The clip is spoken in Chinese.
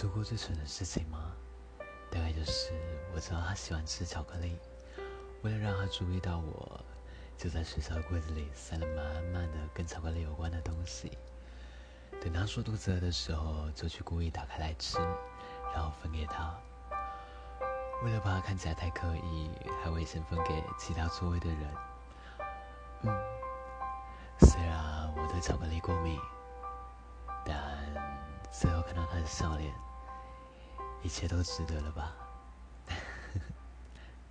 做过最蠢的事情吗？大概就是我知道他喜欢吃巧克力，为了让他注意到我，就在学校的柜子里塞了满满的跟巧克力有关的东西。等他说肚子饿的时候，就去故意打开来吃，然后分给他。为了怕他看起来太刻意，还会先分给其他座位的人。嗯，虽然我对巧克力过敏，但最后看到他的笑脸。一切都值得了吧？